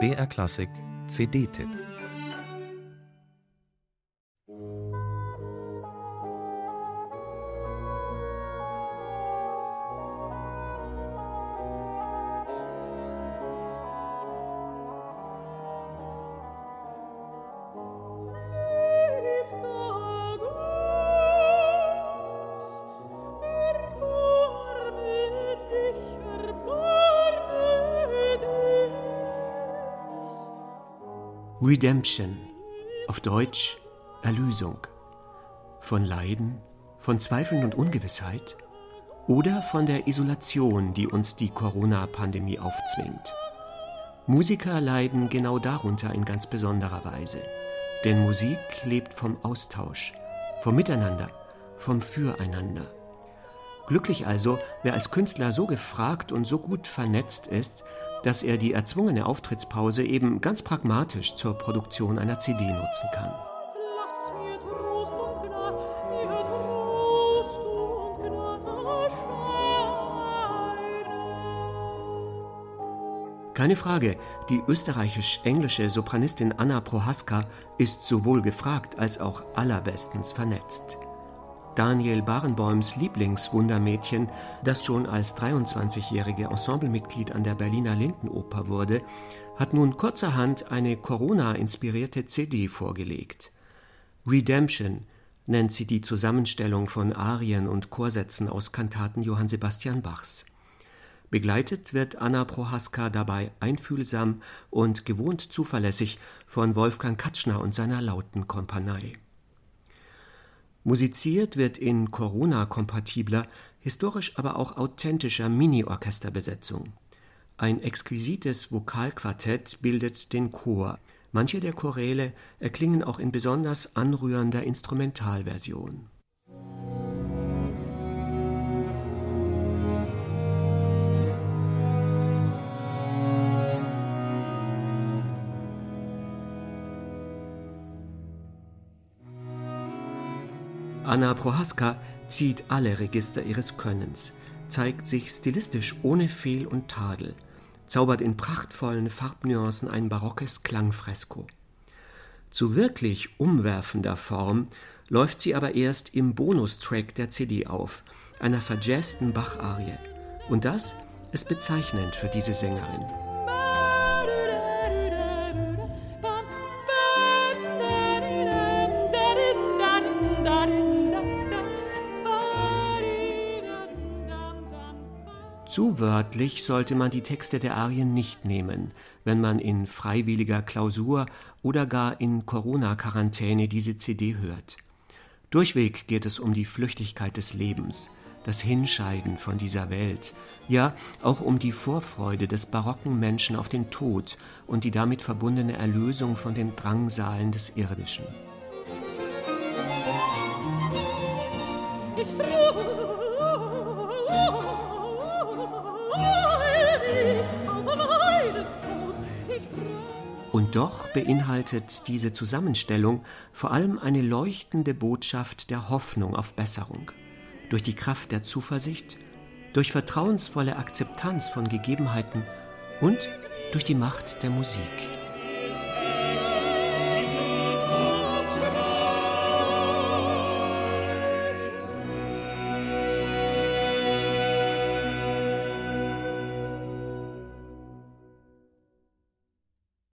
BR Klassik CD-Tipp Redemption, auf Deutsch Erlösung. Von Leiden, von Zweifeln und Ungewissheit oder von der Isolation, die uns die Corona-Pandemie aufzwingt. Musiker leiden genau darunter in ganz besonderer Weise. Denn Musik lebt vom Austausch, vom Miteinander, vom Füreinander. Glücklich also, wer als Künstler so gefragt und so gut vernetzt ist, dass er die erzwungene Auftrittspause eben ganz pragmatisch zur Produktion einer CD nutzen kann. Keine Frage, die österreichisch-englische Sopranistin Anna Prohaska ist sowohl gefragt als auch allerbestens vernetzt. Daniel Barenboims Lieblingswundermädchen, das schon als 23-jährige Ensemblemitglied an der Berliner Lindenoper wurde, hat nun kurzerhand eine Corona-inspirierte CD vorgelegt. Redemption nennt sie die Zusammenstellung von Arien und Chorsätzen aus Kantaten Johann Sebastian Bachs. Begleitet wird Anna Prohaska dabei einfühlsam und gewohnt zuverlässig von Wolfgang Katschner und seiner lauten Kompanei. Musiziert wird in Corona-kompatibler, historisch aber auch authentischer Mini-Orchesterbesetzung. Ein exquisites Vokalquartett bildet den Chor. Manche der Choräle erklingen auch in besonders anrührender Instrumentalversion Anna Prohaska zieht alle Register ihres Könnens, zeigt sich stilistisch ohne Fehl und Tadel, zaubert in prachtvollen Farbnuancen ein barockes Klangfresko. Zu wirklich umwerfender Form läuft sie aber erst im Bonustrack der CD auf, einer verjazzten Bach-Arie. Und das ist bezeichnend für diese Sängerin. Zu wörtlich sollte man die Texte der Arien nicht nehmen, wenn man in freiwilliger Klausur oder gar in Corona-Quarantäne diese CD hört. Durchweg geht es um die Flüchtigkeit des Lebens, das Hinscheiden von dieser Welt, ja auch um die Vorfreude des barocken Menschen auf den Tod und die damit verbundene Erlösung von den Drangsalen des Irdischen. Ich Und doch beinhaltet diese Zusammenstellung vor allem eine leuchtende Botschaft der Hoffnung auf Besserung. Durch die Kraft der Zuversicht, durch vertrauensvolle Akzeptanz von Gegebenheiten und durch die Macht der Musik.